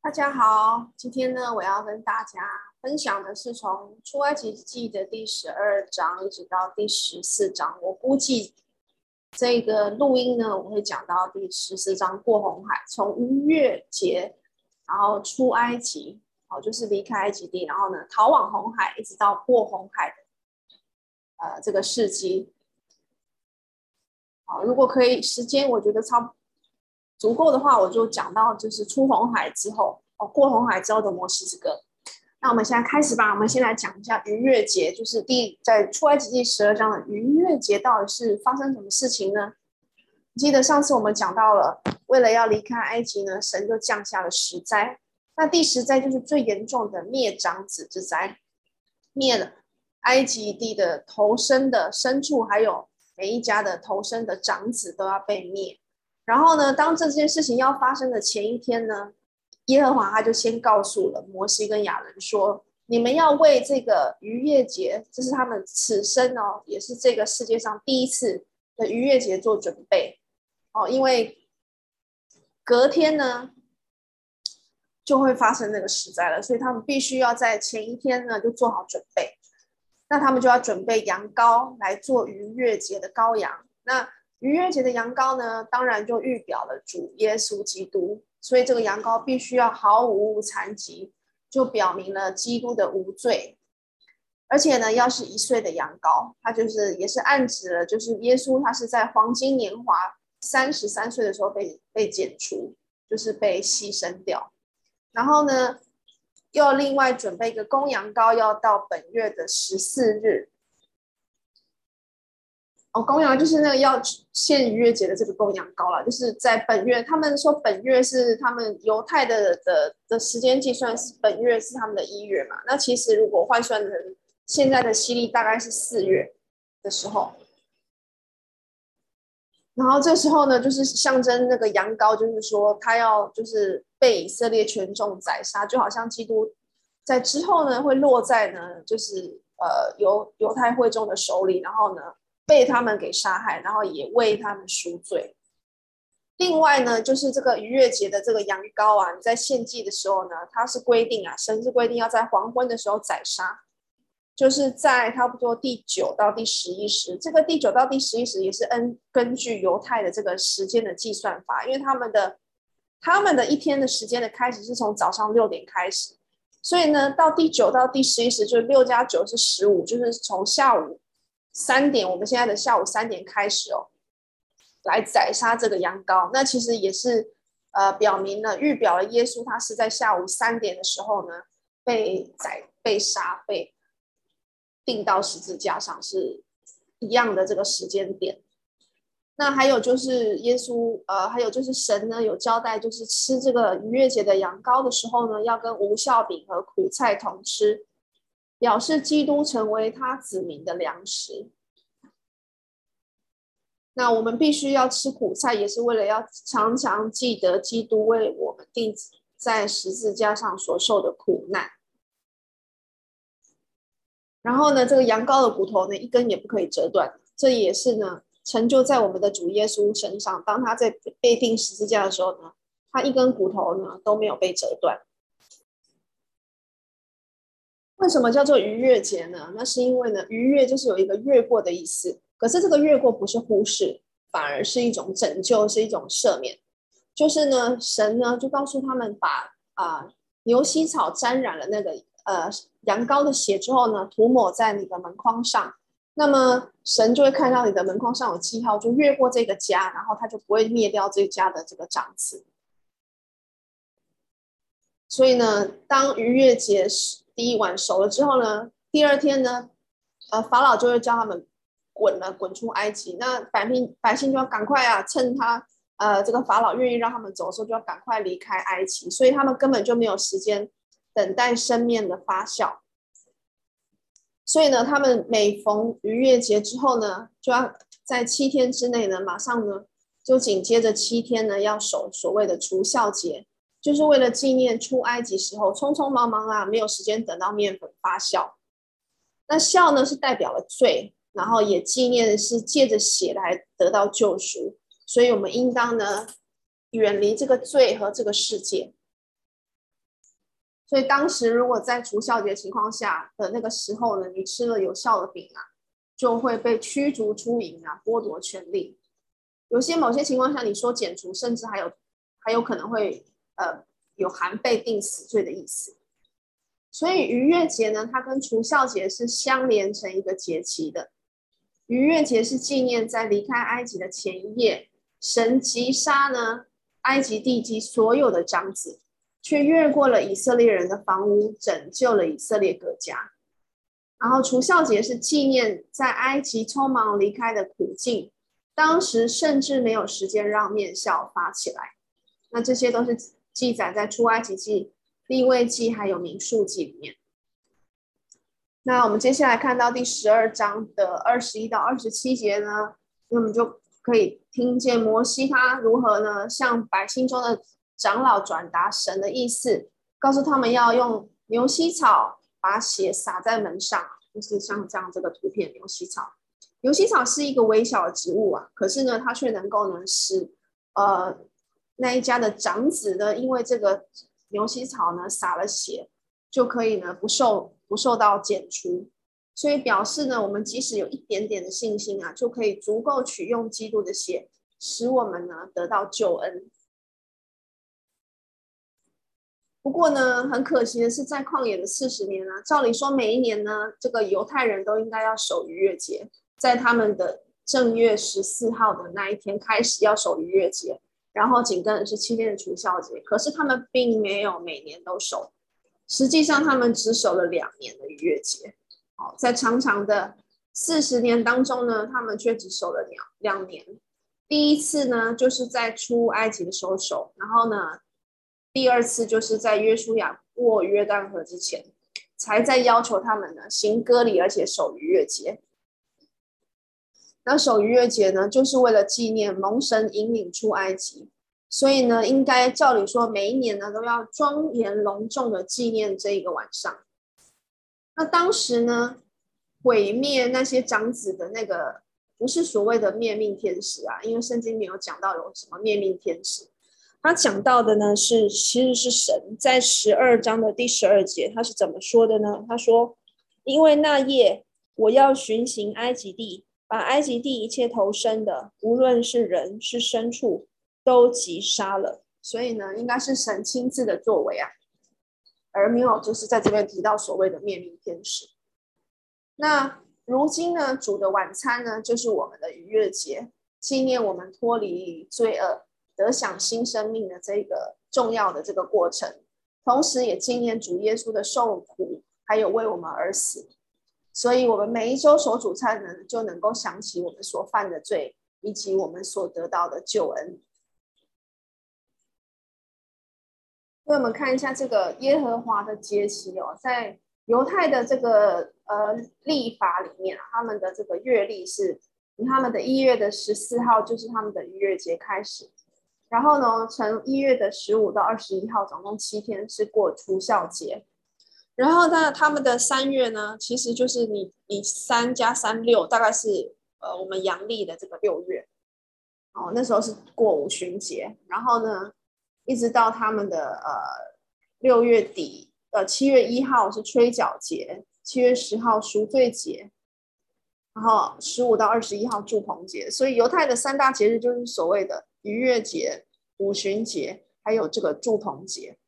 大家好，今天呢，我要跟大家分享的是从出埃及记的第十二章一直到第十四章。我估计这个录音呢，我会讲到第十四章过红海，从逾越节，然后出埃及，好，就是离开埃及地，然后呢，逃往红海，一直到过红海的呃这个事迹。好，如果可以，时间我觉得差不。足够的话，我就讲到就是出红海之后哦，过红海之后的摩西之歌。那我们现在开始吧。我们先来讲一下逾越节，就是第在出埃及记十二章的逾越节到底是发生什么事情呢？记得上次我们讲到了，为了要离开埃及呢，神就降下了十灾。那第十灾就是最严重的灭长子之灾，灭了埃及地的头生的牲畜，还有每一家的头生的长子都要被灭。然后呢，当这件事情要发生的前一天呢，耶和华他就先告诉了摩西跟亚伦说：“你们要为这个逾越节，这是他们此生哦，也是这个世界上第一次的逾越节做准备哦，因为隔天呢就会发生那个十灾了，所以他们必须要在前一天呢就做好准备。那他们就要准备羊羔来做逾越节的羔羊。那逾越节的羊羔呢，当然就预表了主耶稣基督，所以这个羊羔必须要毫无残疾，就表明了基督的无罪。而且呢，要是一岁的羊羔，它就是也是暗指了，就是耶稣他是在黄金年华三十三岁的时候被被剪除，就是被牺牲掉。然后呢，又另外准备一个公羊羔，要到本月的十四日。哦，公羊就是那个要献逾越节的这个公羊羔了，就是在本月。他们说本月是他们犹太的的的时间计算，是本月是他们的一月嘛？那其实如果换算成现在的西历，大概是四月的时候。然后这时候呢，就是象征那个羊羔，就是说他要就是被以色列群众宰杀，就好像基督在之后呢会落在呢就是呃犹犹太会众的手里，然后呢。被他们给杀害，然后也为他们赎罪。另外呢，就是这个逾越节的这个羊羔啊，你在献祭的时候呢，它是规定啊，神是规定要在黄昏的时候宰杀，就是在差不多第九到第十一时。这个第九到第十一时也是根根据犹太的这个时间的计算法，因为他们的他们的一天的时间的开始是从早上六点开始，所以呢，到第九到第十一时就是六加九是十五，就是从下午。三点，我们现在的下午三点开始哦，来宰杀这个羊羔。那其实也是呃，表明了预表了耶稣，他是在下午三点的时候呢被宰、被杀、被钉到十字架上，是一样的这个时间点。那还有就是耶稣，呃，还有就是神呢有交代，就是吃这个逾越节的羊羔的时候呢，要跟无酵饼和苦菜同吃。表示基督成为他子民的粮食。那我们必须要吃苦菜，也是为了要常常记得基督为我们钉在十字架上所受的苦难。然后呢，这个羊羔的骨头呢，一根也不可以折断。这也是呢，成就在我们的主耶稣身上。当他在被钉十字架的时候呢，他一根骨头呢都没有被折断。为什么叫做逾越节呢？那是因为呢，逾越就是有一个越过的意思。可是这个越过不是忽视，反而是一种拯救，是一种赦免。就是呢，神呢就告诉他们把，啊牛膝草沾染了那个呃羊羔的血之后呢，涂抹在你的门框上，那么神就会看到你的门框上有记号，就越过这个家，然后他就不会灭掉这家的这个长子。所以呢，当逾越节时。第一晚熟了之后呢，第二天呢，呃，法老就会叫他们滚了，滚出埃及。那百姓百姓就要赶快啊，趁他呃这个法老愿意让他们走的时候，就要赶快离开埃及。所以他们根本就没有时间等待生面的发酵。所以呢，他们每逢逾越节之后呢，就要在七天之内呢，马上呢，就紧接着七天呢，要守所谓的除酵节。就是为了纪念出埃及时候匆匆忙忙啊，没有时间等到面粉发酵。那酵呢是代表了罪，然后也纪念是借着血来得到救赎，所以我们应当呢远离这个罪和这个世界。所以当时如果在除酵节情况下的那个时候呢，你吃了有效的饼啊，就会被驱逐出营啊，剥夺权利。有些某些情况下，你说减除，甚至还有还有可能会呃有含被定死罪的意思。所以逾越节呢，它跟除酵节是相连成一个节期的。逾越节是纪念在离开埃及的前一夜，神击杀呢埃及地基所有的长子，却越过了以色列人的房屋，拯救了以色列各家。然后除酵节是纪念在埃及匆忙离开的苦境。当时甚至没有时间让面酵发起来，那这些都是记载在出埃及记、利未记还有民数记里面。那我们接下来看到第十二章的二十一到二十七节呢，那我们就可以听见摩西他如何呢向百姓中的长老转达神的意思，告诉他们要用牛膝草把血洒在门上，就是像这样这个图片牛膝草。牛膝草是一个微小的植物啊，可是呢，它却能够呢使呃那一家的长子呢，因为这个牛膝草呢洒了血，就可以呢不受不受到剪除，所以表示呢，我们即使有一点点的信心啊，就可以足够取用基督的血，使我们呢得到救恩。不过呢，很可惜的是，在旷野的四十年啊，照理说每一年呢，这个犹太人都应该要守逾越节。在他们的正月十四号的那一天开始要守逾越节，然后紧跟的是七天的除酵节。可是他们并没有每年都守，实际上他们只守了两年的逾越节。好，在长长的四十年当中呢，他们却只守了两两年。第一次呢，就是在出埃及的时候守，然后呢，第二次就是在约书亚过约旦河之前，才在要求他们呢行割礼，而且守逾越节。那守逾越节呢，就是为了纪念蒙神引领出埃及，所以呢，应该照理说每一年呢都要庄严隆重的纪念这一个晚上。那当时呢，毁灭那些长子的那个不是所谓的灭命天使啊，因为圣经没有讲到有什么灭命天使，他讲到的呢是其实是神在十二章的第十二节，他是怎么说的呢？他说：“因为那夜我要巡行埃及地。”把埃及地一切投生的，无论是人是牲畜，都击杀了。所以呢，应该是神亲自的作为啊，而没有就是在这边提到所谓的灭命天使。那如今呢，主的晚餐呢，就是我们的逾越节，纪念我们脱离罪恶、得享新生命的这个重要的这个过程，同时也纪念主耶稣的受苦，还有为我们而死。所以，我们每一周所主餐呢，就能够想起我们所犯的罪，以及我们所得到的救恩。那我们看一下这个耶和华的节期哦，在犹太的这个呃历法里面，他们的这个月历是他们的一月的十四号就是他们的逾越节开始，然后呢，从一月的十五到二十一号，总共七天是过除酵节。然后呢，他们的三月呢，其实就是你你三加三六，大概是呃我们阳历的这个六月，哦，那时候是过五旬节，然后呢，一直到他们的呃六月底，呃七月一号是吹角节，七月十号赎罪节，然后十五到二十一号祝棚节，所以犹太的三大节日就是所谓的逾越节、五旬节，还有这个祝棚节。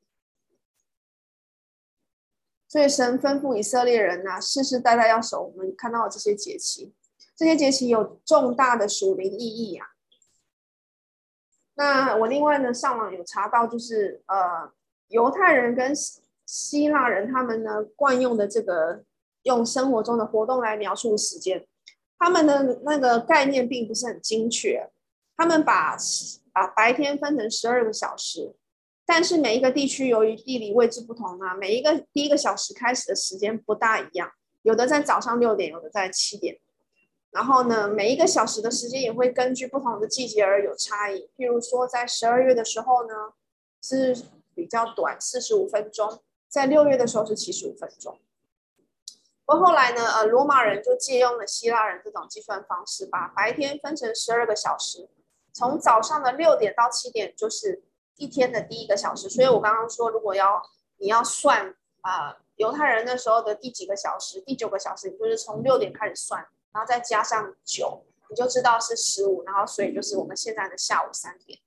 所以神吩咐以色列人呐、世世代代要守我们看到的这些节期，这些节期有重大的属灵意义啊。那我另外呢上网有查到，就是呃犹太人跟希腊人他们呢惯用的这个用生活中的活动来描述时间，他们的那个概念并不是很精确，他们把把白天分成十二个小时。但是每一个地区由于地理位置不同啊，每一个第一个小时开始的时间不大一样，有的在早上六点，有的在七点。然后呢，每一个小时的时间也会根据不同的季节而有差异。譬如说，在十二月的时候呢，是比较短，四十五分钟；在六月的时候是七十五分钟。不过后来呢，呃，罗马人就借用了希腊人这种计算方式，把白天分成十二个小时，从早上的六点到七点就是。一天的第一个小时，所以我刚刚说，如果要你要算啊，犹太人那时候的第几个小时，第九个小时，你就是从六点开始算，然后再加上九，你就知道是十五，然后所以就是我们现在的下午三点。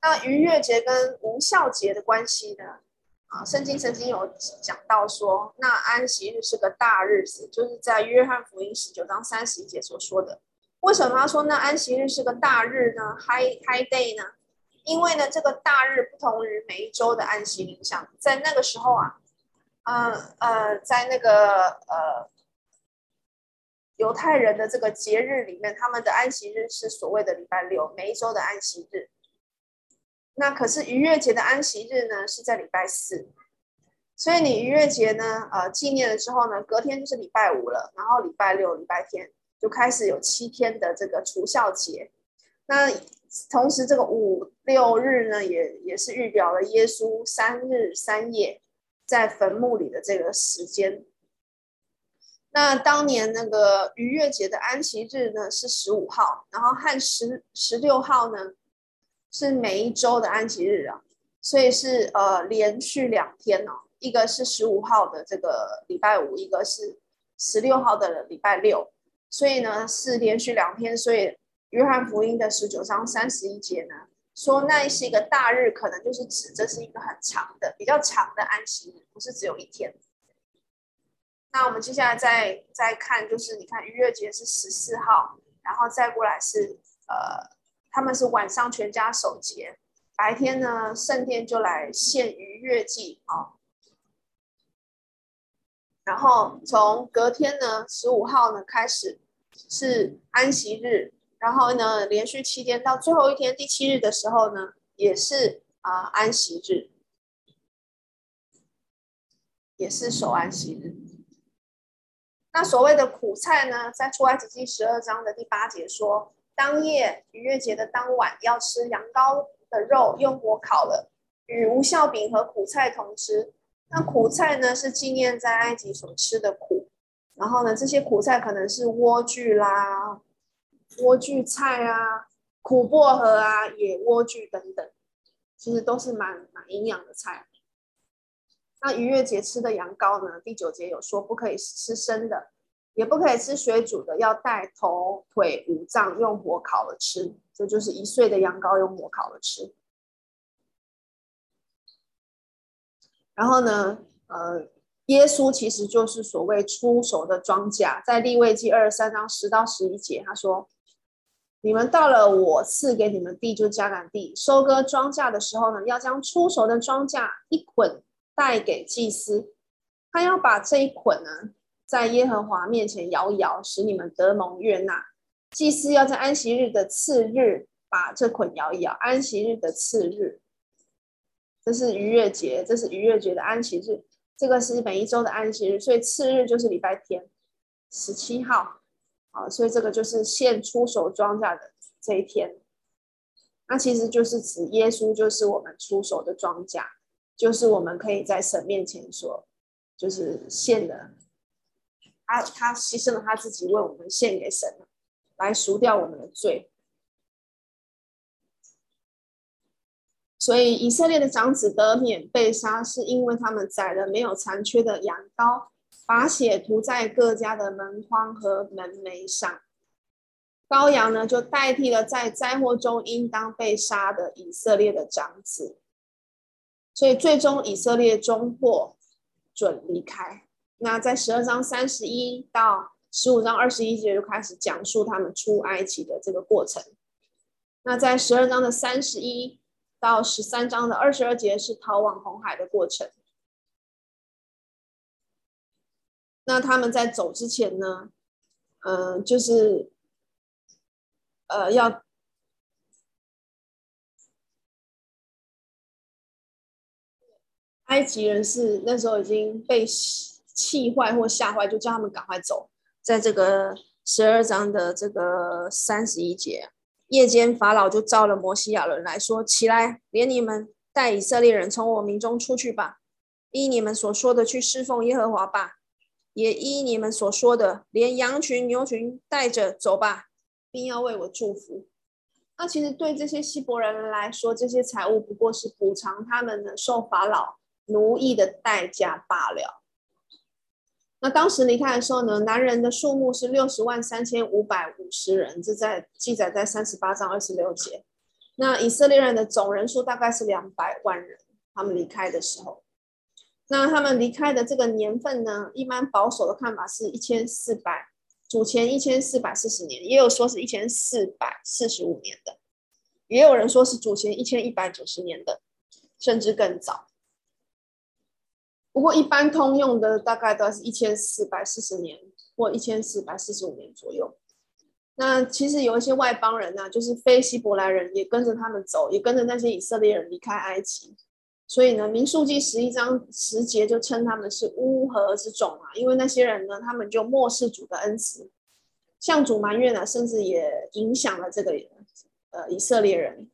那逾越节跟无酵节的关系呢？啊，圣经曾经有讲到说，那安息日是个大日子，就是在约翰福音十九章三十一节所说的。为什么他说那安息日是个大日呢？High High Day 呢？因为呢，这个大日不同于每一周的安息日，像在那个时候啊，呃呃，在那个呃犹太人的这个节日里面，他们的安息日是所谓的礼拜六，每一周的安息日。那可是逾越节的安息日呢，是在礼拜四，所以你逾越节呢，呃，纪念了之后呢，隔天就是礼拜五了，然后礼拜六、礼拜天就开始有七天的这个除酵节。那同时，这个五六日呢，也也是预表了耶稣三日三夜在坟墓里的这个时间。那当年那个逾越节的安息日呢，是十五号，然后和十十六号呢。是每一周的安息日啊，所以是呃连续两天哦，一个是十五号的这个礼拜五，一个是十六号的礼拜六，所以呢是连续两天。所以约翰福音的十九章三十一节呢，说那是一个大日，可能就是指这是一个很长的、比较长的安息日，不是只有一天。那我们接下来再再看，就是你看逾越节是十四号，然后再过来是呃。他们是晚上全家守节，白天呢圣殿就来献逾越祭啊。然后从隔天呢十五号呢开始是安息日，然后呢连续七天到最后一天第七日的时候呢也是啊安息日，也是守安息日。那所谓的苦菜呢，在出埃及记十二章的第八节说。当夜逾越节的当晚，要吃羊羔的肉，用火烤了，与无酵饼和苦菜同吃。那苦菜呢，是纪念在埃及所吃的苦。然后呢，这些苦菜可能是莴苣啦、莴苣菜啊、苦薄荷啊、野莴苣等等，其实都是蛮蛮营养的菜。那逾越节吃的羊羔呢，第九节有说不可以吃生的。也不可以吃水煮的，要带头、腿、五脏，用火烤了吃。这就是一岁的羊羔用火烤了吃。然后呢，呃，耶稣其实就是所谓初熟的庄稼，在利未记二十三章十到十一节，他说：“你们到了我赐给你们地，就是迦南地，收割庄稼的时候呢，要将初熟的庄稼一捆带给祭司，他要把这一捆呢。”在耶和华面前摇一摇，使你们得蒙悦纳。祭司要在安息日的次日把这捆摇一摇。安息日的次日，这是逾越节，这是逾越节的安息日。这个是每一周的安息日，所以次日就是礼拜天，十七号。啊，所以这个就是献出手庄稼的这一天。那其实就是指耶稣就是我们出手的庄稼，就是我们可以在神面前说，就是献的。他他牺牲了他自己，为我们献给神，来赎掉我们的罪。所以以色列的长子得免被杀，是因为他们宰了没有残缺的羊羔，把血涂在各家的门框和门楣上。羔羊呢，就代替了在灾祸中应当被杀的以色列的长子。所以最终以色列终获准离开。那在十二章三十一到十五章二十一节就开始讲述他们出埃及的这个过程。那在十二章的三十一到十三章的二十二节是逃往红海的过程。那他们在走之前呢，嗯、就是呃要埃及人是那时候已经被。气坏或吓坏，就叫他们赶快走。在这个十二章的这个三十一节，夜间法老就召了摩西亚伦来说：“起来，连你们带以色列人从我民中出去吧，依你们所说的去侍奉耶和华吧，也依你们所说的，连羊群牛群带着走吧，并要为我祝福。”那其实对这些希伯人来说，这些财物不过是补偿他们的受法老奴役的代价罢了。那当时离开的时候呢，男人的数目是六十万三千五百五十人，这在记载在三十八章二十六节。那以色列人的总人数大概是两百万人，他们离开的时候。那他们离开的这个年份呢，一般保守的看法是一千四百，主前一千四百四十年，也有说是一千四百四十五年的，也有人说是主前一千一百九十年的，甚至更早。不过，一般通用的大概都是一千四百四十年或一千四百四十五年左右。那其实有一些外邦人呢、就是非希伯来人，也跟着他们走，也跟着那些以色列人离开埃及。所以呢，民数记十一章十节就称他们是乌合之众啊，因为那些人呢，他们就漠视主的恩慈，向主埋怨呢，甚至也影响了这个呃以色列人。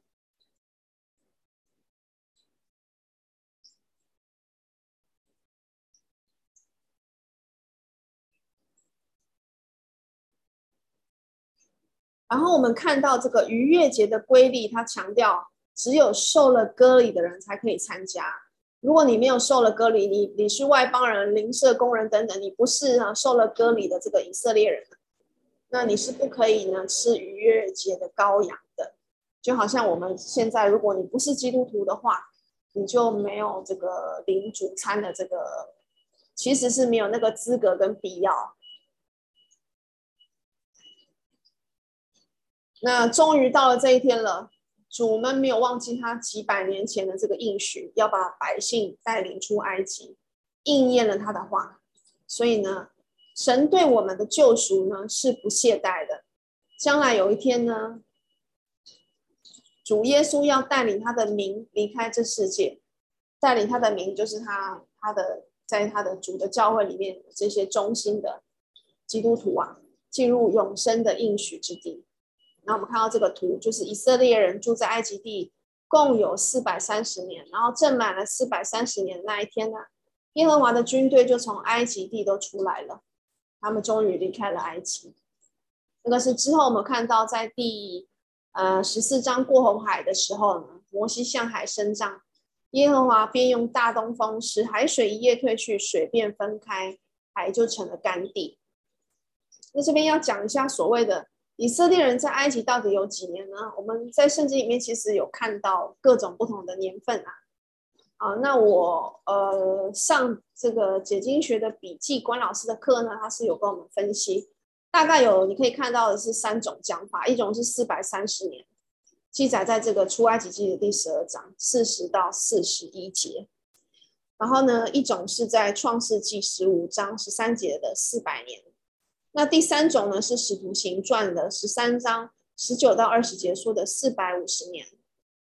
然后我们看到这个逾越节的规例，他强调只有受了割礼的人才可以参加。如果你没有受了割礼，你你是外邦人、邻舍、工人等等，你不是啊受了割礼的这个以色列人，那你是不可以呢吃逾越节的羔羊的。就好像我们现在，如果你不是基督徒的话，你就没有这个领主餐的这个，其实是没有那个资格跟必要。那终于到了这一天了，主们没有忘记他几百年前的这个应许，要把百姓带领出埃及，应验了他的话。所以呢，神对我们的救赎呢是不懈怠的。将来有一天呢，主耶稣要带领他的民离开这世界，带领他的民就是他他的在他的主的教会里面这些忠心的基督徒啊，进入永生的应许之地。那我们看到这个图，就是以色列人住在埃及地，共有四百三十年。然后正满了四百三十年的那一天呢，耶和华的军队就从埃及地都出来了，他们终于离开了埃及。那个是之后我们看到在第呃十四章过红海的时候呢，摩西向海伸杖，耶和华便用大东风使海水一夜退去，水便分开，海就成了干地。那这边要讲一下所谓的。以色列人在埃及到底有几年呢？我们在圣经里面其实有看到各种不同的年份啊。啊，那我呃上这个解经学的笔记关老师的课呢，他是有跟我们分析，大概有你可以看到的是三种讲法，一种是四百三十年，记载在这个出埃及记的第十二章四十到四十一节，然后呢，一种是在创世纪十五章十三节的四百年。那第三种呢，是《使徒行传》的十三章十九到二十节说的四百五十年。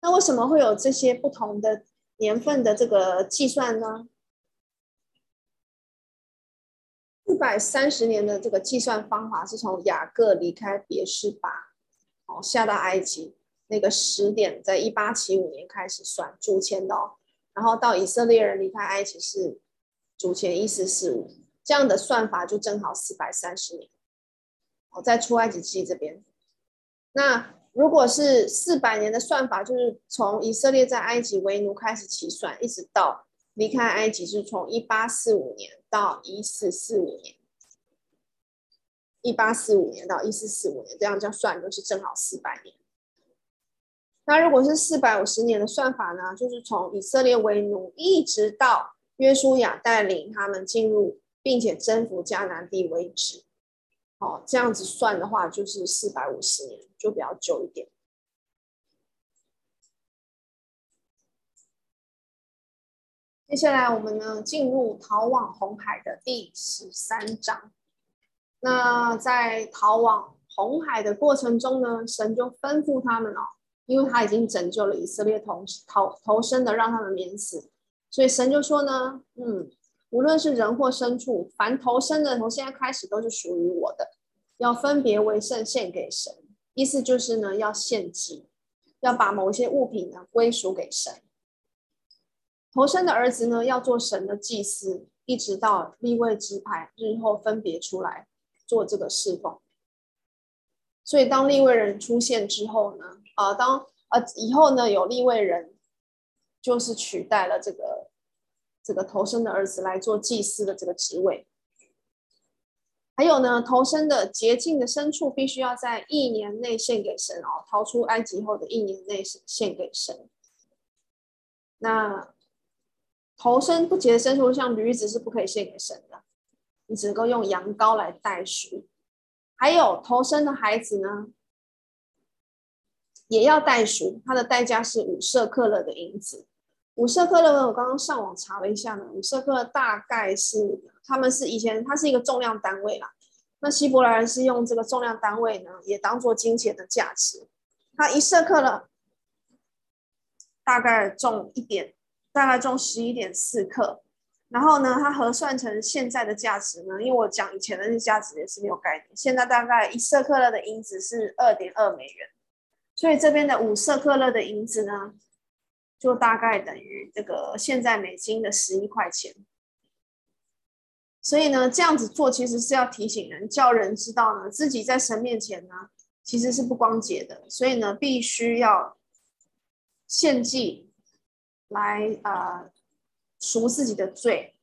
那为什么会有这些不同的年份的这个计算呢？四百三十年的这个计算方法是从雅各离开别是巴，哦，下到埃及那个时点，在一八七五年开始算主前的哦，然后到以色列人离开埃及是主前一四四五。这样的算法就正好四百三十年。我在出埃及记这边，那如果是四百年的算法，就是从以色列在埃及为奴开始起算，一直到离开埃及，是从一八四五年到一四四五年。一八四五年到一四四五年，这样这样算就是正好四百年。那如果是四百五十年的算法呢，就是从以色列为奴一直到约书亚带领他们进入。并且征服迦南地为止，哦，这样子算的话就是四百五十年，就比较久一点。接下来我们呢进入逃往红海的第十三章。那在逃往红海的过程中呢，神就吩咐他们哦，因为他已经拯救了以色列同逃投生的，让他们免死，所以神就说呢，嗯。无论是人或牲畜，凡投生的，从现在开始都是属于我的，要分别为圣献给神。意思就是呢，要献祭，要把某些物品呢归属给神。投生的儿子呢，要做神的祭司，一直到立位支派日后分别出来做这个侍奉。所以当立位人出现之后呢，呃，当呃以后呢，有立位人就是取代了这个这个头生的儿子来做祭司的这个职位。还有呢，头生的洁净的牲畜必须要在一年内献给神哦，逃出埃及后的一年内献给神。那头生不洁的牲畜，像驴子是不可以献给神的，你只能够用羊羔来代赎。还有头生的孩子呢，也要代赎，它的代价是五舍克勒的银子。五舍客勒呢，我刚刚上网查了一下呢，五舍克勒大概是他们是以前它是一个重量单位啦。那希伯来人是用这个重量单位呢，也当做金钱的价值。它一舍克勒大概重一点，大概重十一点四克。然后呢，它核算成现在的价值呢，因为我讲以前的那价值也是没有概念。现在大概一舍克勒的银子是二点二美元，所以这边的五舍克勒的银子呢，就大概等于这个现在美金的十一块钱，所以呢，这样子做其实是要提醒人，叫人知道呢，自己在神面前呢，其实是不光洁的，所以呢，必须要献祭来呃赎自己的罪。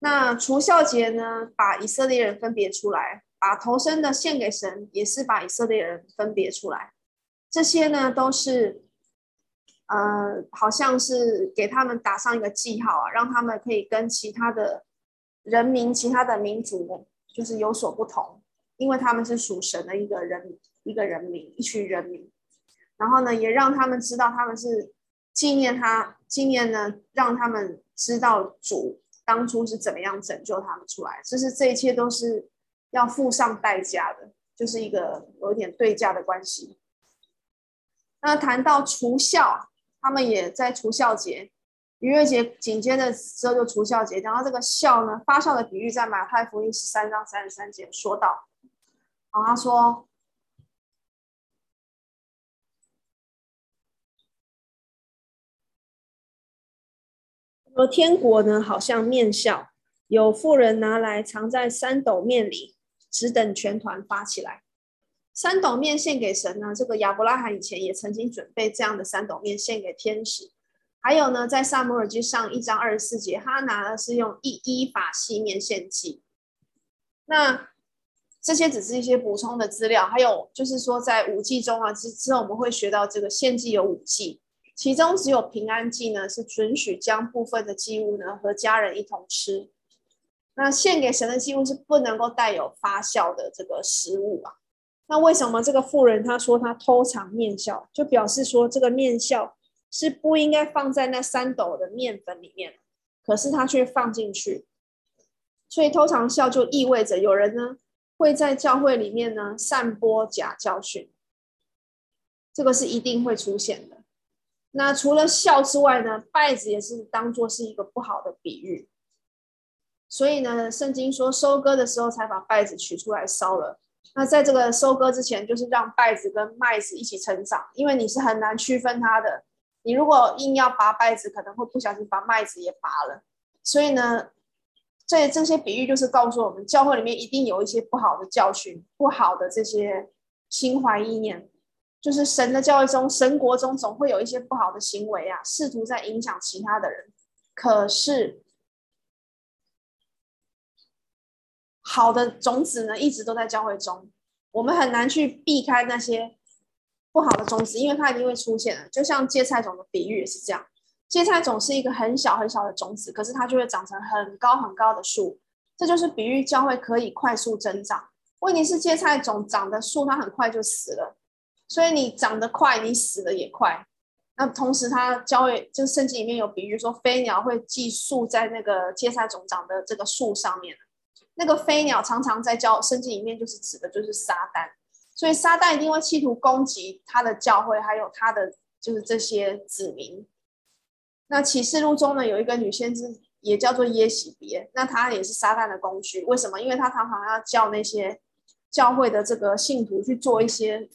那除酵节呢，把以色列人分别出来，把头生的献给神，也是把以色列人分别出来，这些呢都是。呃，好像是给他们打上一个记号啊，让他们可以跟其他的人民、其他的民族就是有所不同，因为他们是属神的一个人、一个人民、一群人民。然后呢，也让他们知道他们是纪念他，纪念呢，让他们知道主当初是怎么样拯救他们出来。就是这一切都是要付上代价的，就是一个有点对价的关系。那谈到除孝。他们也在除酵节，逾越节紧接着之后就除酵节。然后这个酵呢，发酵的比喻在马太福音十三章三十三节说到。好，他说，说天国呢，好像面酵，有妇人拿来藏在三斗面里，只等全团发起来。三斗面献给神呢？这个亚伯拉罕以前也曾经准备这样的三斗面献给天使。还有呢，在撒母耳记上一章二十四节，他拿的是用一一法细面献祭。那这些只是一些补充的资料。还有就是说，在五祭中啊，之之后我们会学到这个献祭有五祭，其中只有平安祭呢是准许将部分的祭物呢和家人一同吃。那献给神的祭物是不能够带有发酵的这个食物啊。那为什么这个妇人她说她偷藏面酵，就表示说这个面酵是不应该放在那三斗的面粉里面，可是她却放进去，所以偷藏笑就意味着有人呢会在教会里面呢散播假教训，这个是一定会出现的。那除了笑之外呢，稗子也是当做是一个不好的比喻，所以呢，圣经说收割的时候才把稗子取出来烧了。那在这个收割之前，就是让稗子跟麦子一起成长，因为你是很难区分它的。你如果硬要拔稗子，可能会不小心把麦子也拔了。所以呢，这这些比喻就是告诉我们，教会里面一定有一些不好的教训、不好的这些心怀意念，就是神的教会中、神国中总会有一些不好的行为啊，试图在影响其他的人。可是，好的种子呢，一直都在教会中，我们很难去避开那些不好的种子，因为它一定会出现的。就像芥菜种的比喻也是这样，芥菜种是一个很小很小的种子，可是它就会长成很高很高的树。这就是比喻教会可以快速增长。问题是芥菜种长的树，它很快就死了，所以你长得快，你死的也快。那同时，它教会就是圣经里面有比喻说，飞鸟会寄宿在那个芥菜种长的这个树上面。那个飞鸟常常在教圣经里面，就是指的就是撒旦，所以撒旦一定会企图攻击他的教会，还有他的就是这些子民。那启示录中呢，有一个女先知也叫做耶洗别，那她也是撒旦的工具。为什么？因为她常常要叫那些教会的这个信徒去做一些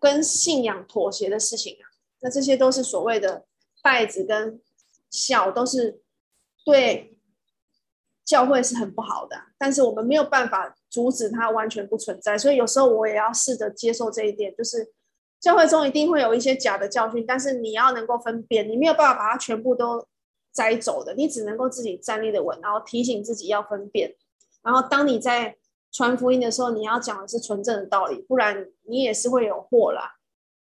跟信仰妥协的事情啊。那这些都是所谓的稗子跟小，都是对。教会是很不好的，但是我们没有办法阻止它完全不存在，所以有时候我也要试着接受这一点，就是教会中一定会有一些假的教训，但是你要能够分辨，你没有办法把它全部都摘走的，你只能够自己站立的稳，然后提醒自己要分辨。然后当你在传福音的时候，你要讲的是纯正的道理，不然你也是会有祸啦。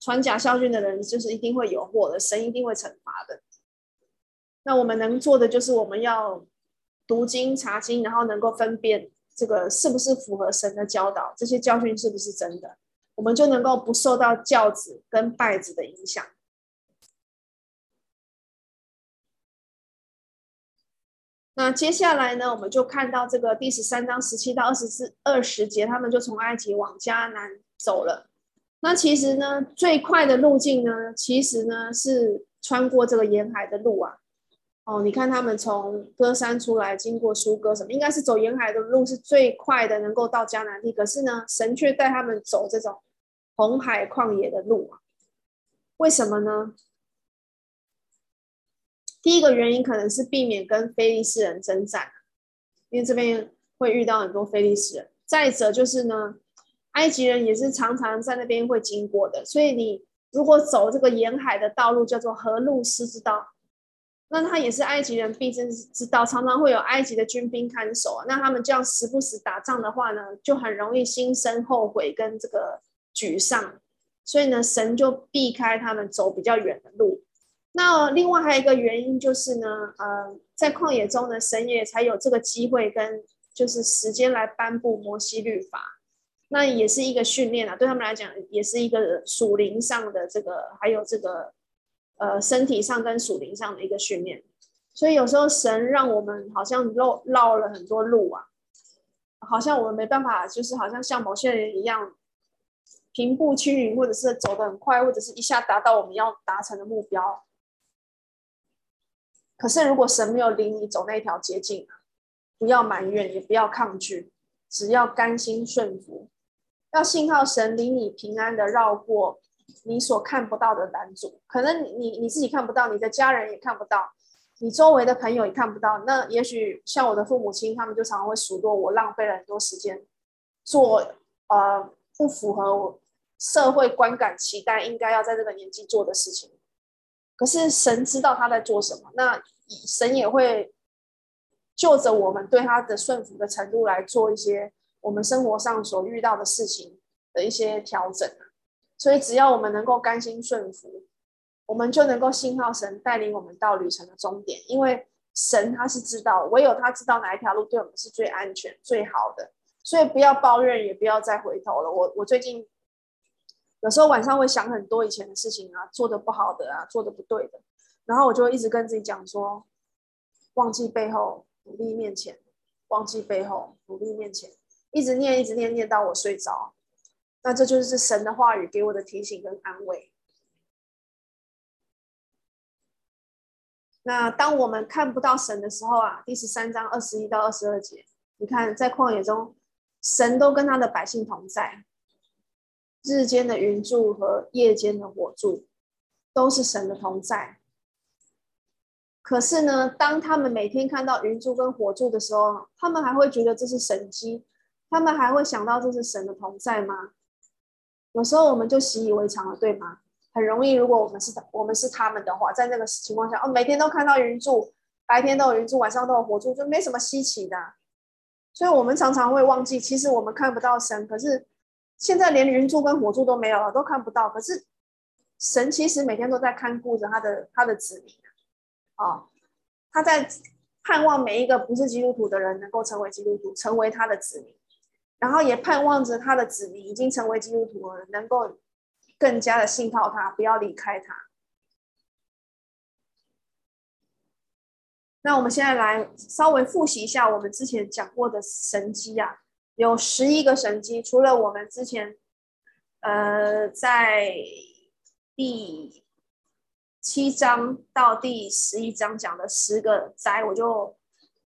传假教训的人就是一定会有祸的，神一定会惩罚的。那我们能做的就是我们要读经查经，然后能够分辨这个是不是符合神的教导，这些教训是不是真的。我们就能够不受到教子跟拜子的影响。那接下来呢，我们就看到这个第十三章十七到二十四二十节，他们就从埃及往迦南走了。那其实呢，最快的路径呢，其实呢是穿过这个沿海的路啊。哦，你看他们从歌山出来，经过苏哥什么，应该是走沿海的路是最快的，能够到迦南地。可是呢，神却带他们走这种红海旷野的路啊。为什么呢？第一个原因可能是避免跟非利士人征战，因为这边会遇到很多非利士人。再者就是呢，埃及人也是常常在那边会经过的，所以你如果走这个沿海的道路，叫做河路斯之道。那他也是埃及人必经之道，常常会有埃及的军兵看守啊。那他们这样时不时打仗的话呢，就很容易心生后悔跟这个沮丧。所以呢，神就避开他们走比较远的路。那另外还有一个原因就是呢，呃，在旷野中呢，神也才有这个机会跟就是时间来颁布摩西律法。那也是一个训练啊，对他们来讲也是一个属灵上的这个，还有这个。呃，身体上跟属灵上的一个训练，所以有时候神让我们好像绕绕了很多路啊，好像我们没办法，就是好像像某些人一样平步青云，或者是走得很快，或者是一下达到我们要达成的目标。可是如果神没有领你走那条捷径，不要埋怨，也不要抗拒，只要甘心顺服，要信靠神领你平安的绕过。你所看不到的拦阻，可能你你自己看不到，你的家人也看不到，你周围的朋友也看不到。那也许像我的父母亲，他们就常常会数落我浪费了很多时间做呃不符合我社会观感期待应该要在这个年纪做的事情。可是神知道他在做什么，那神也会就着我们对他的顺服的程度来做一些我们生活上所遇到的事情的一些调整。所以，只要我们能够甘心顺服，我们就能够信靠神带领我们到旅程的终点。因为神他是知道，唯有他知道哪一条路对我们是最安全、最好的。所以，不要抱怨，也不要再回头了。我我最近有时候晚上会想很多以前的事情啊，做的不好的啊，做的不对的，然后我就一直跟自己讲说：忘记背后，努力面前；忘记背后，努力面前。一直念，一直念，念到我睡着。那这就是神的话语给我的提醒跟安慰。那当我们看不到神的时候啊，第十三章二十一到二十二节，你看在旷野中，神都跟他的百姓同在，日间的云柱和夜间的火柱，都是神的同在。可是呢，当他们每天看到云柱跟火柱的时候，他们还会觉得这是神迹，他们还会想到这是神的同在吗？有时候我们就习以为常了，对吗？很容易，如果我们是我们是他们的话，在那个情况下，哦，每天都看到云柱，白天都有云柱，晚上都有火柱，就没什么稀奇的。所以，我们常常会忘记，其实我们看不到神，可是现在连云柱跟火柱都没有了，都看不到。可是神其实每天都在看顾着他的他的子民啊，哦，他在盼望每一个不是基督徒的人能够成为基督徒，成为他的子民。然后也盼望着他的子民已经成为基督徒了，能够更加的信靠他，不要离开他。那我们现在来稍微复习一下我们之前讲过的神迹啊，有十一个神迹，除了我们之前呃在第七章到第十一章讲的十个灾，我就。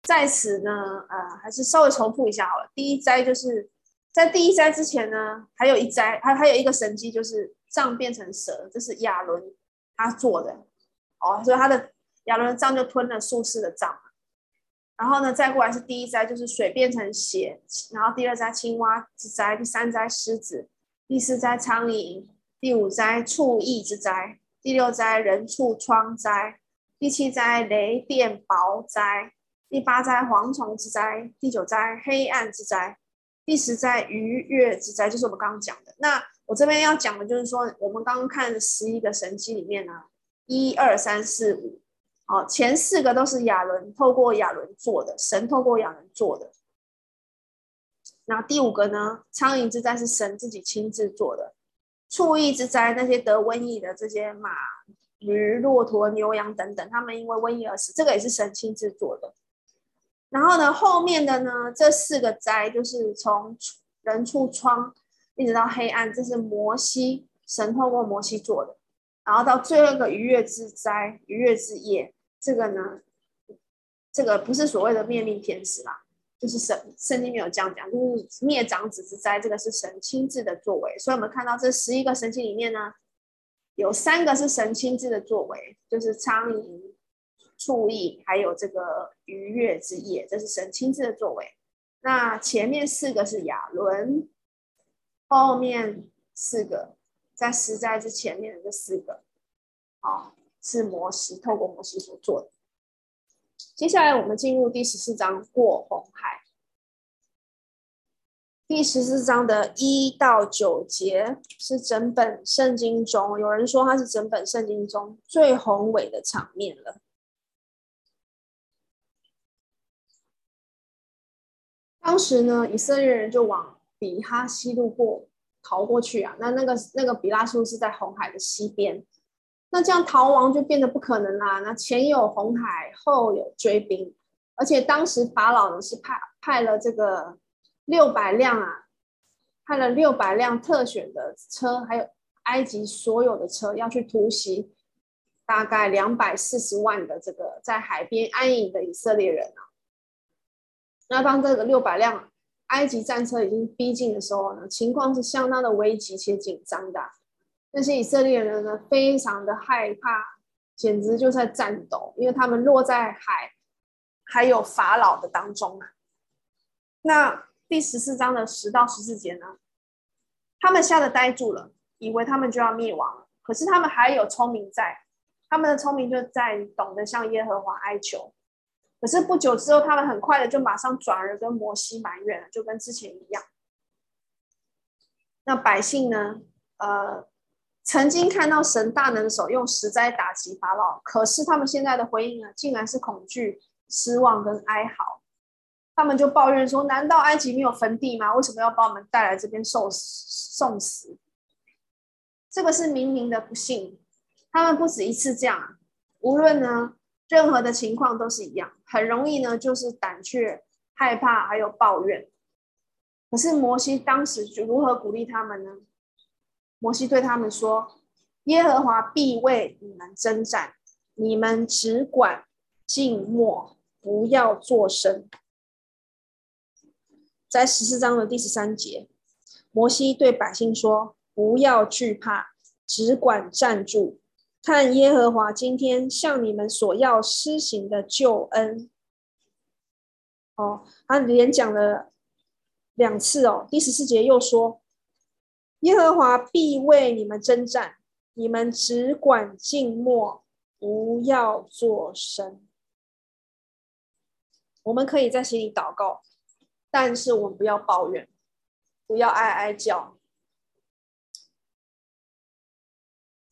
在此呢，呃，还是稍微重复一下好了。第一灾就是在第一灾之前呢，还有一灾，还还有一个神迹，就是杖变成蛇，这是亚伦他做的哦，所以他的亚伦的杖就吞了术士的杖。然后呢，再过来是第一灾，就是水变成血。然后第二灾青蛙之灾，第三灾狮子，第四灾苍蝇，第五灾畜疫之灾，第六灾人畜疮灾，第七灾雷电雹灾，第八灾蝗虫之灾，第九灾黑暗之灾，第十灾鱼跃之灾，就是我们刚刚讲的。那我这边要讲的就是说，我们刚刚看十一个神迹里面呢，一二三四五，哦，前四个都是亚伦透过亚伦做的，神透过亚伦做的。那第五个呢？苍蝇之灾是神自己亲自做的，畜疫之灾，那些得瘟疫的这些马、驴、骆驼、牛羊等等，他们因为瘟疫而死，这个也是神亲自做的。然后呢，后面的呢，这四个灾就是从人畜疮一直到黑暗，这是摩西神透过摩西做的。然后到最后一个逾越之灾、逾越之夜，这个呢，这个不是所谓的灭命天使啦。就是神圣经没有这样讲，就是灭长子之灾，这个是神亲自的作为。所以，我们看到这十一个神迹里面呢，有三个是神亲自的作为，就是苍蝇、畜疫，还有这个愉悦之夜，这是神亲自的作为。那前面四个是亚伦，后面四个在十灾之前面的这四个，哦，是摩西透过摩西所做的。接下来我们进入第十四章过红海。第十四章的一到九节是整本圣经中，有人说它是整本圣经中最宏伟的场面了。当时呢，以色列人就往比哈西路过逃过去啊。那那个那个比拉苏是在红海的西边。那这样逃亡就变得不可能啦。那前有红海，后有追兵，而且当时法老呢是派派了这个六百辆啊，派了六百辆特选的车，还有埃及所有的车要去突袭，大概两百四十万的这个在海边安营的以色列人啊。那当这个六百辆埃及战车已经逼近的时候呢，情况是相当的危急且紧张的。那些以色列人呢，非常的害怕，简直就在颤抖，因为他们落在海，还有法老的当中啊。那第十四章的十到十四节呢，他们吓得呆住了，以为他们就要灭亡了。可是他们还有聪明在，他们的聪明就在懂得向耶和华哀求。可是不久之后，他们很快的就马上转而跟摩西埋怨了，就跟之前一样。那百姓呢，呃。曾经看到神大能手用十灾打击法老，可是他们现在的回应呢，竟然是恐惧、失望跟哀嚎。他们就抱怨说：“难道埃及没有坟地吗？为什么要把我们带来这边受送死？”这个是明明的不信。他们不止一次这样，无论呢任何的情况都是一样，很容易呢就是胆怯、害怕，还有抱怨。可是摩西当时就如何鼓励他们呢？摩西对他们说：“耶和华必为你们征战，你们只管静默，不要作声。”在十四章的第十三节，摩西对百姓说：“不要惧怕，只管站住，看耶和华今天向你们所要施行的救恩。”哦，他连讲了两次哦。第十四节又说。耶和华必为你们征战，你们只管静默，不要作声。我们可以在心里祷告，但是我们不要抱怨，不要哀哀叫。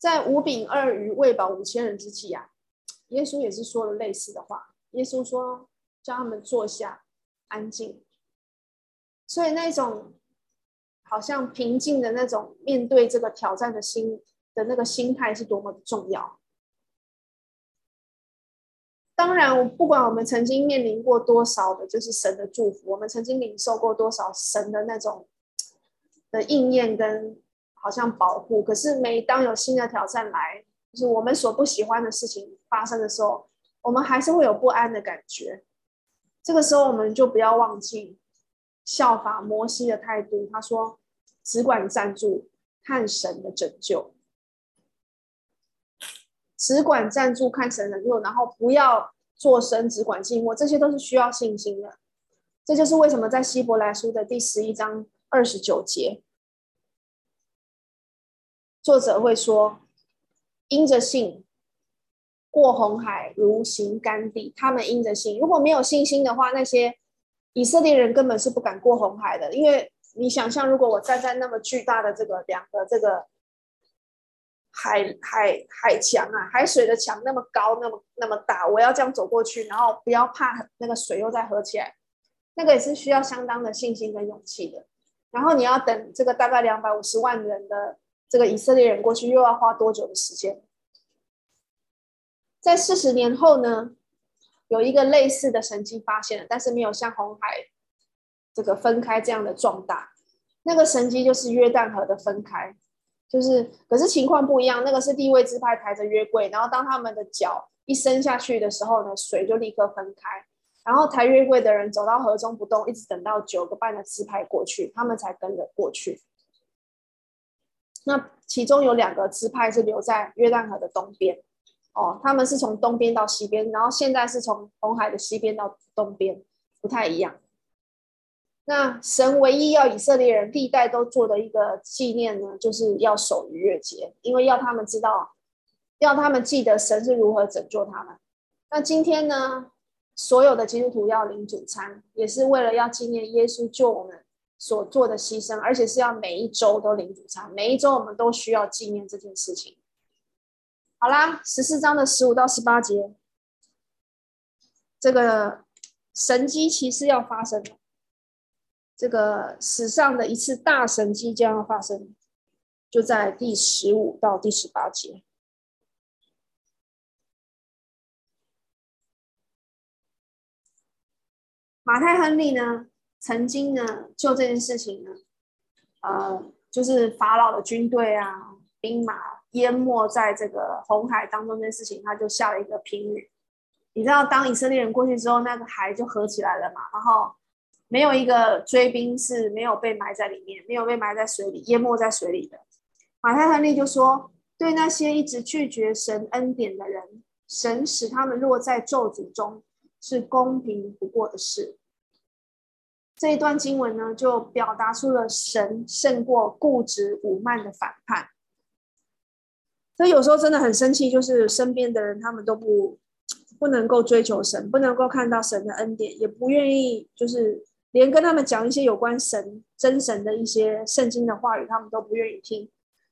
在五饼二鱼喂饱五千人之际啊，耶稣也是说了类似的话。耶稣说：“叫他们坐下，安静。”所以那种。好像平静的那种面对这个挑战的心的那个心态是多么的重要。当然，不管我们曾经面临过多少的，就是神的祝福，我们曾经领受过多少神的那种的应验跟好像保护。可是，每当有新的挑战来，就是我们所不喜欢的事情发生的时候，我们还是会有不安的感觉。这个时候，我们就不要忘记效法摩西的态度。他说。只管站住，看神的拯救。只管站住，看神的拯救，然后不要作声，只管静默，这些都是需要信心的。这就是为什么在希伯来书的第十一章二十九节，作者会说，因着信过红海如行干地。他们因着信，如果没有信心的话，那些以色列人根本是不敢过红海的。因为你想象，如果我站在那么巨大的这个两个这个海海海墙啊，海水的墙那么高，那么那么大，我要这样走过去，然后不要怕那个水又再合起来，那个也是需要相当的信心跟勇气的。然后你要等这个大概两百五十万人的。这个以色列人过去又要花多久的时间？在四十年后呢，有一个类似的神迹发现了，但是没有像红海这个分开这样的壮大。那个神迹就是约旦河的分开，就是可是情况不一样。那个是地位支派抬着约柜，然后当他们的脚一伸下去的时候呢，水就立刻分开，然后抬约柜的人走到河中不动，一直等到九个半的支派过去，他们才跟着过去。那其中有两个支派是留在约旦河的东边，哦，他们是从东边到西边，然后现在是从红海的西边到东边，不太一样。那神唯一要以色列人历代都做的一个纪念呢，就是要守逾越节，因为要他们知道，要他们记得神是如何拯救他们。那今天呢，所有的基督徒要领主餐，也是为了要纪念耶稣救我们。所做的牺牲，而且是要每一周都领主餐，每一周我们都需要纪念这件事情。好啦，十四章的十五到十八节，这个神迹其实要发生，这个史上的一次大神迹将要发生，就在第十五到第十八节。马太亨利呢？曾经呢，就这件事情呢，呃，就是法老的军队啊，兵马淹没在这个红海当中这件事情，他就下了一个评语。你知道，当以色列人过去之后，那个海就合起来了嘛，然后没有一个追兵是没有被埋在里面，没有被埋在水里，淹没在水里的。马太亨利就说，对那些一直拒绝神恩典的人，神使他们落在咒诅中，是公平不过的事。这一段经文呢，就表达出了神胜过固执侮慢的反叛。所以有时候真的很生气，就是身边的人他们都不不能够追求神，不能够看到神的恩典，也不愿意，就是连跟他们讲一些有关神真神的一些圣经的话语，他们都不愿意听，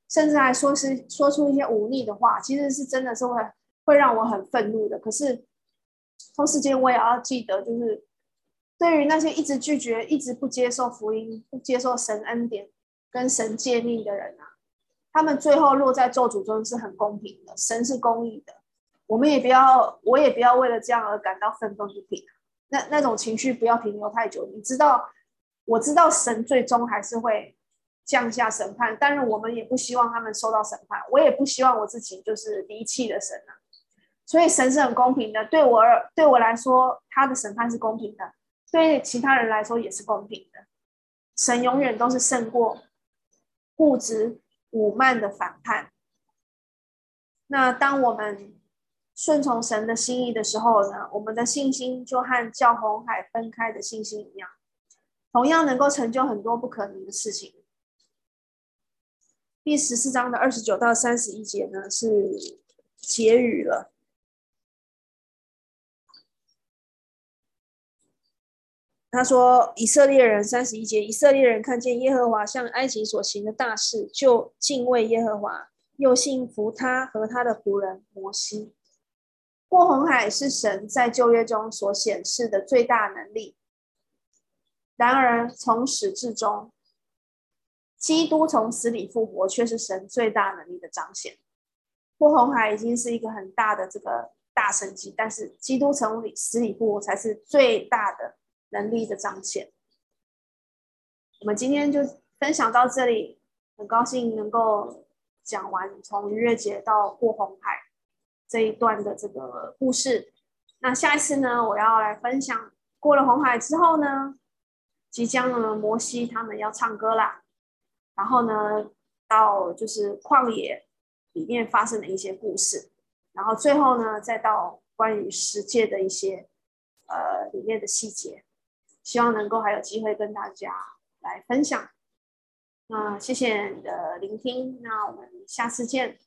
甚至还说是说出一些忤逆的话，其实是真的是会会让我很愤怒的。可是同时间我也要记得，就是。对于那些一直拒绝、一直不接受福音、不接受神恩典跟神诫命的人啊，他们最后落在咒诅中是很公平的，神是公义的。我们也不要，我也不要为了这样而感到愤愤不平。那那种情绪不要停留太久。你知道，我知道神最终还是会降下审判，但是我们也不希望他们受到审判。我也不希望我自己就是离弃了神啊。所以神是很公平的，对我而对我来说，他的审判是公平的。对其他人来说也是公平的，神永远都是胜过固执武慢的反叛。那当我们顺从神的心意的时候呢，我们的信心就和叫红海分开的信心一样，同样能够成就很多不可能的事情。第十四章的二十九到三十一节呢，是结语了。他说：“以色列人三十一节，以色列人看见耶和华向埃及所行的大事，就敬畏耶和华，又信服他和他的仆人摩西。过红海是神在旧约中所显示的最大能力。然而从始至终，基督从死里复活却是神最大能力的彰显。过红海已经是一个很大的这个大神迹，但是基督从死里复活才是最大的。”能力的彰显。我们今天就分享到这里，很高兴能够讲完从逾越节到过红海这一段的这个故事。那下一次呢，我要来分享过了红海之后呢，即将呢摩西他们要唱歌啦，然后呢到就是旷野里面发生的一些故事，然后最后呢再到关于十诫的一些呃里面的细节。希望能够还有机会跟大家来分享。那谢谢你的聆听，那我们下次见。